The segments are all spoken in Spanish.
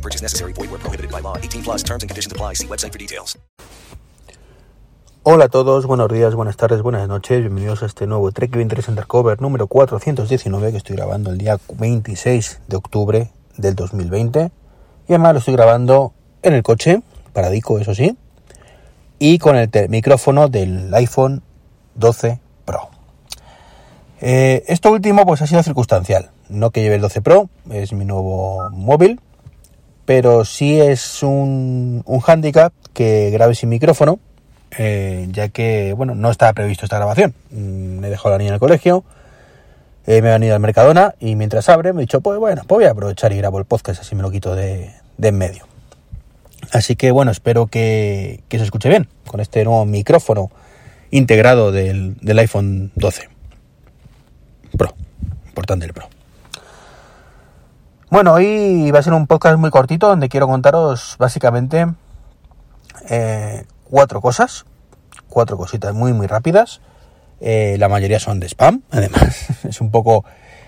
Purchase necessary. Void where prohibited by law. 18 plus terms and conditions apply. See website for details. Hola a todos, buenos días, buenas tardes, buenas noches. Bienvenidos a este nuevo Trek 23 Undercover número 419 que estoy grabando el día 26 de octubre del 2020. Y además lo estoy grabando en el coche, paradico, eso sí, y con el micrófono del iPhone 12 Pro. Eh, esto último pues ha sido circunstancial, no que lleve el 12 Pro, es mi nuevo móvil, pero sí es un, un handicap que grabe sin micrófono, eh, ya que bueno no estaba previsto esta grabación. Mm, he dejado a la niña en el colegio, eh, me he venido al Mercadona y mientras abre me he dicho, pues bueno, pues voy a aprovechar y grabo el podcast, así me lo quito de, de en medio. Así que bueno, espero que, se escuche bien con este nuevo micrófono integrado del, iPhone 12 Pro. Importante el Pro. Bueno, hoy va a ser un podcast muy cortito donde quiero contaros básicamente eh, cuatro cosas, cuatro cositas muy muy rápidas. Eh, la mayoría son de spam, además es un poco...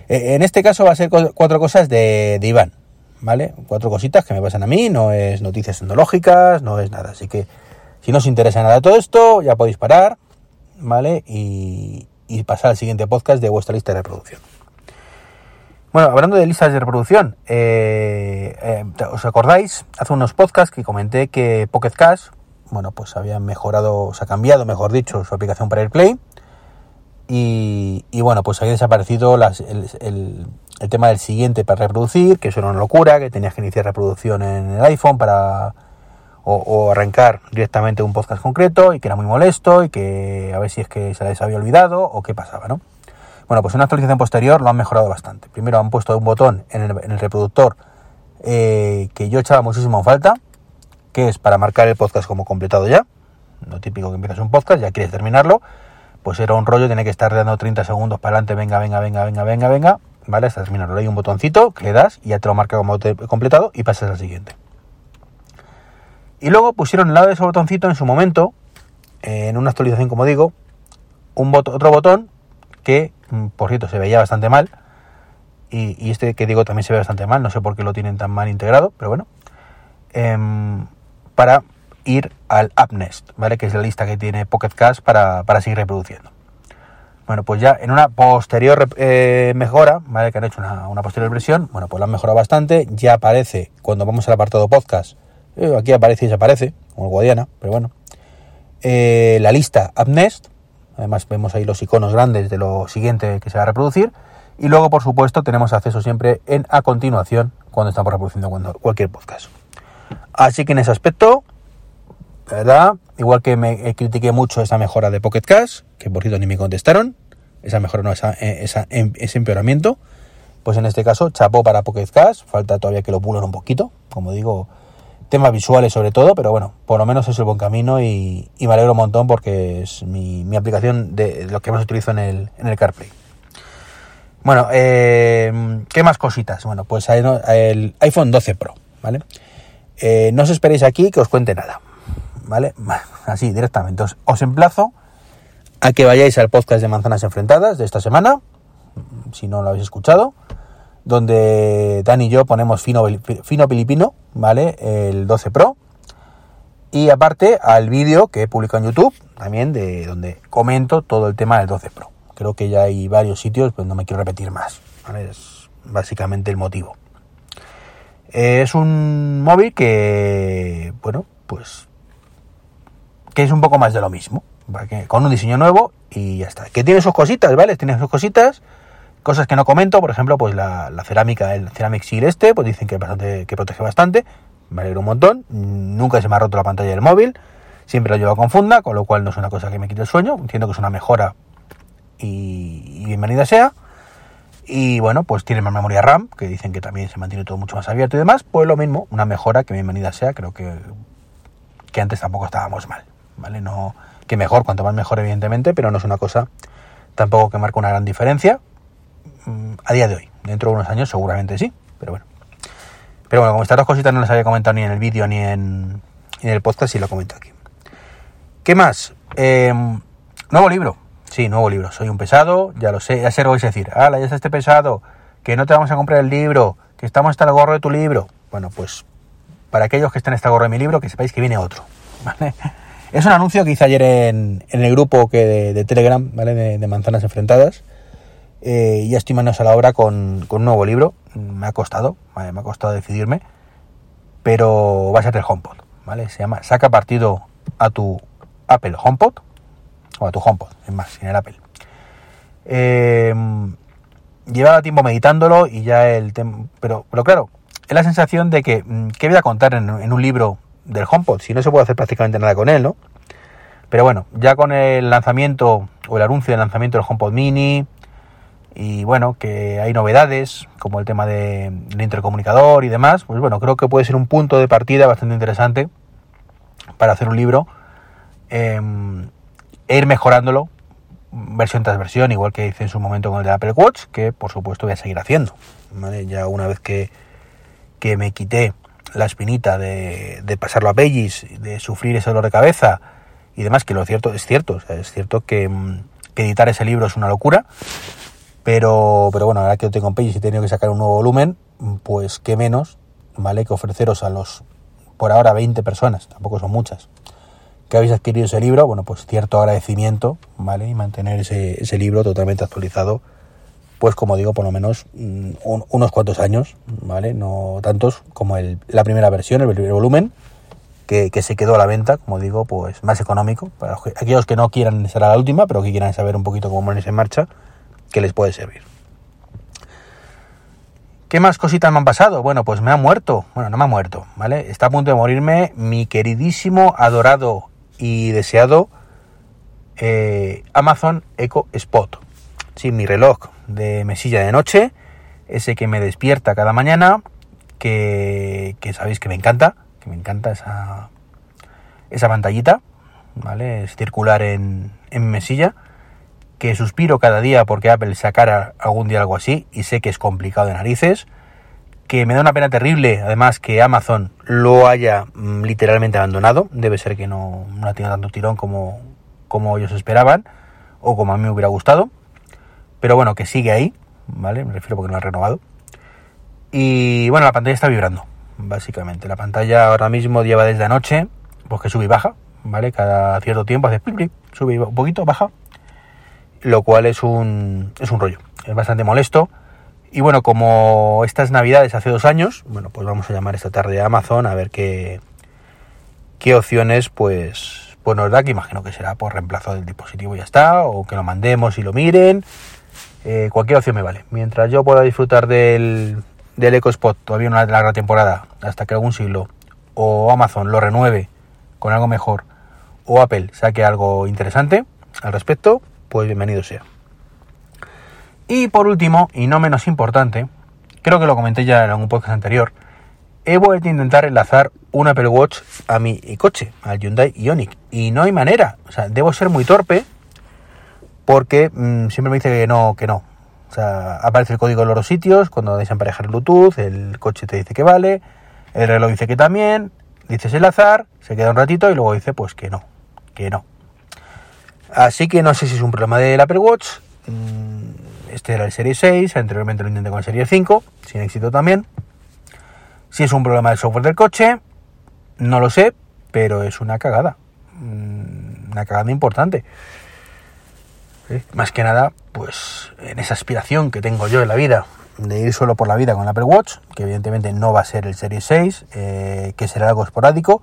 Eh, en este caso va a ser cuatro cosas de, de Iván, ¿vale? Cuatro cositas que me pasan a mí, no es noticias tecnológicas, no es nada. Así que si no os interesa nada todo esto, ya podéis parar, ¿vale? Y, pasar al siguiente podcast de vuestra lista de reproducción. Bueno, hablando de listas de reproducción, eh, eh, ¿os acordáis? Hace unos podcasts que comenté que Pocket Cash, bueno, pues había mejorado, se ha cambiado, mejor dicho, su aplicación para AirPlay. Y, y bueno, pues había desaparecido las, el, el tema del siguiente para reproducir, que eso era una locura, que tenías que iniciar reproducción en el iPhone para o, arrancar directamente un podcast concreto y que era muy molesto y que a ver si es que se les había olvidado o qué pasaba, ¿no? Bueno, pues en una actualización posterior lo han mejorado bastante. Primero han puesto un botón en el, reproductor eh, que yo echaba muchísimo en falta, que es para marcar el podcast como completado ya. Lo típico que empiezas un podcast, ya quieres terminarlo, pues era un rollo, tiene que estar dando 30 segundos para adelante, venga, venga, venga, venga, venga, venga, ¿vale? Hasta terminarlo. Hay un botoncito que le das y ya te lo marca como completado y pasas al siguiente. Y luego pusieron al lado de ese botoncito en su momento, en una actualización como digo, un otro botón que, mm, por cierto, se veía bastante mal. Y, este que digo también se ve bastante mal, no sé por qué lo tienen tan mal integrado, pero bueno. Em, para ir al AppNest, ¿vale? Que es la lista que tiene Pocket Cash para, para seguir reproduciendo. Bueno, pues ya en una posterior eh, mejora, ¿vale? Que han hecho una, posterior versión, bueno, pues la han mejorado bastante. Ya aparece, cuando vamos al apartado podcast, eh, aquí aparece y desaparece, como el Guadiana, pero bueno. Eh, la lista AppNest, además vemos ahí los iconos grandes de lo siguiente que se va a reproducir. Y luego, por supuesto, tenemos acceso siempre en a continuación cuando estamos reproduciendo cualquier podcast. Así que en ese aspecto, ¿verdad? Igual que me eh, critiqué mucho esa mejora de Pocket Cash, que por cierto ni me contestaron, esa mejora no, esa, eh, em, ese empeoramiento, pues en este caso chapó para Pocket Cash, falta todavía que lo pulan un poquito, como digo, temas visuales sobre todo, pero bueno, por lo menos es el buen camino y, me alegro un montón porque es mi, aplicación de lo que más utilizo en el, en el CarPlay. Bueno, eh, ¿qué más cositas? Bueno, pues el iPhone 12 Pro, ¿vale? no os esperéis aquí que os cuente nada, ¿vale? Así, directamente. Os, emplazo a que vayáis al podcast de Manzanas Enfrentadas de esta semana, si no lo habéis escuchado, donde Dan y yo ponemos fino, fino filipino, ¿vale? El 12 Pro. Y aparte al vídeo que he publicado en YouTube, también de donde comento todo el tema del 12 Pro. Creo que ya hay varios sitios, pues no me quiero repetir más. Es básicamente el motivo. Es un móvil que, bueno, pues que es un poco más de lo mismo, con un diseño nuevo y ya está. Que tiene sus cositas, ¿vale? Tiene sus cositas, cosas que no comento, por ejemplo, pues la, cerámica, el Ceramic Seal este, pues dicen que, bastante, que protege bastante, me alegro un montón, nunca se me ha roto la pantalla del móvil, siempre lo llevo con funda, con lo cual no es una cosa que me quite el sueño, entiendo que es una mejora y, bienvenida sea. Y bueno, pues tiene más memoria RAM, que dicen que también se mantiene todo mucho más abierto y demás, pues lo mismo, una mejora que bienvenida sea, creo que que antes tampoco estábamos mal, ¿vale? No, que mejor, cuanto más mejor, evidentemente, pero no es una cosa tampoco que marque una gran diferencia a día de hoy. Dentro de unos años seguramente sí, pero bueno. Pero bueno, como estas dos cositas no las había comentado ni en el vídeo ni en, en el podcast, sí lo comento aquí. ¿Qué más? Em, nuevo libro. Sí, nuevo libro. Soy un pesado, ya lo sé. Ya sé lo vais a decir. ¡Hala, ya está este pesado! Que no te vamos a comprar el libro. Que estamos hasta el gorro de tu libro. Bueno, pues para aquellos que estén hasta el gorro de mi libro, que sepáis que viene otro. ¿vale? Es un anuncio que hice ayer en, en el grupo que de, Telegram, ¿vale? De, Manzanas Enfrentadas. Eh, ya estoy manos a la obra con, con, un nuevo libro. Me ha costado, me ha costado decidirme. Pero va a ser el HomePod, ¿vale? Se llama Saca partido a tu Apple HomePod o a tu HomePod, es más, sin el Apple. Eh, llevaba tiempo meditándolo y ya el tema... Pero, pero claro, es la sensación de que, mm, ¿qué voy a contar en, un libro del HomePod? Si no se puede hacer prácticamente nada con él, ¿no? Pero bueno, ya con el lanzamiento o el anuncio del lanzamiento del HomePod Mini y bueno, que hay novedades como el tema del intercomunicador y demás, pues bueno, creo que puede ser un punto de partida bastante interesante para hacer un libro Em, e ir mejorándolo versión tras versión, igual que hice en su momento con el de Apple Watch, que por supuesto voy a seguir haciendo. Ya una vez que, que me quité la espinita de, pasarlo a Pages, de sufrir ese dolor de cabeza y demás, que lo cierto es cierto, es cierto que, que, editar ese libro es una locura, pero, pero bueno, ahora que lo tengo en Pages y he tenido que sacar un nuevo volumen, pues qué menos, ¿vale? Que ofreceros a los, por ahora, 20 personas, tampoco son muchas, que habéis adquirido ese libro, bueno, pues cierto agradecimiento, ¿vale? Y mantener ese, ese libro totalmente actualizado, pues como digo, por lo menos mm, unos cuantos años, ¿vale? No tantos como el, la primera versión, el primer volumen, que, que, se quedó a la venta, como digo, pues más económico, para aquellos que no quieran ser a la última, pero que quieran saber un poquito cómo ponerse en marcha, que les puede servir. ¿Qué más cositas me han pasado? Bueno, pues me ha muerto. Bueno, no me ha muerto, ¿vale? Está a punto de morirme mi queridísimo, adorado y deseado eh, Amazon Echo Spot. Sí, mi reloj de mesilla de noche, ese que me despierta cada mañana, que, sabéis que me encanta, que me encanta esa, esa pantallita, ¿vale? Es circular en, en mesilla, que suspiro cada día porque Apple sacara algún día algo así y sé que es complicado de narices que me da una pena terrible, además, que Amazon lo haya mm, literalmente abandonado. Debe ser que no, no ha tenido tanto tirón como, como ellos esperaban, o como a mí me hubiera gustado. Pero bueno, que sigue ahí, ¿vale? Me refiero porque no ha renovado. Y bueno, la pantalla está vibrando, básicamente. La pantalla ahora mismo lleva desde anoche, pues que sube y baja, ¿vale? Cada cierto tiempo hace sube un poquito, baja. Lo cual es un, es un rollo. Es bastante molesto y bueno, como estas navidades hace dos años, bueno, pues vamos a llamar esta tarde a Amazon a ver qué, qué opciones pues, pues nos da, que imagino que será por reemplazo del dispositivo y ya está, o que lo mandemos y lo miren. Eh, cualquier opción me vale. Mientras yo pueda disfrutar del, del EcoSpot todavía una larga temporada, hasta que algún siglo, o Amazon lo renueve con algo mejor, o Apple saque algo interesante al respecto, pues bienvenido sea. Y por último, y no menos importante, creo que lo comenté ya en un podcast anterior, he vuelto a intentar enlazar un Apple Watch a mi coche, al Hyundai Ioniq. Y no hay manera. O sea, debo ser muy torpe porque mm, siempre me dice que no, que no. O sea, aparece el código en los sitios, cuando desemparejar Bluetooth, el coche te dice que vale, el reloj dice que también, dices enlazar, se queda un ratito y luego dice pues que no, que no. Así que no sé si es un problema del Apple Watch. Mm, este era el Serie 6, anteriormente lo intenté con el Serie 5, sin éxito también. Si es un problema del software del coche, no lo sé, pero es una cagada. Mm, una cagada importante. Más que nada, pues en esa aspiración que tengo yo en la vida de ir solo por la vida con el Apple Watch, que evidentemente no va a ser el Serie 6, eh, que será algo esporádico,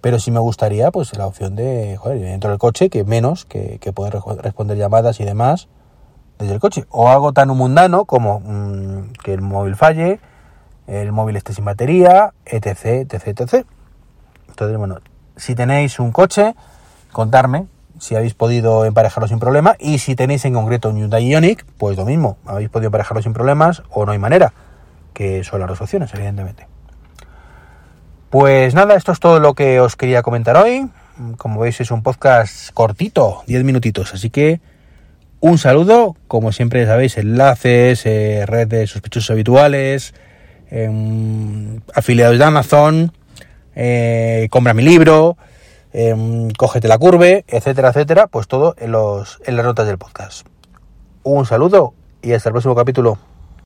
pero sí me gustaría pues la opción de, joder, dentro del coche, que menos, que, que poder responder llamadas y demás, desde el coche. O algo tan mundano como mm, que el móvil falle, el móvil esté sin batería, etc, etc, etc. Entonces, bueno, si tenéis un coche, contarme si habéis podido emparejarlo sin problema y si tenéis en concreto un Hyundai Ioniq, pues lo mismo, habéis podido emparejarlo sin problemas o no hay manera, que son las dos opciones, evidentemente. Pues nada, esto es todo lo que os quería comentar hoy. Como veis es un podcast cortito, 10 minutitos, así que un saludo, como siempre sabéis, enlaces, eh, red de sospechosos habituales, eh, afiliados de Amazon, eh, compra mi libro, eh, cógete la curve, etcétera, etcétera, pues todo en, los, en las notas del podcast. Un saludo y hasta el próximo capítulo.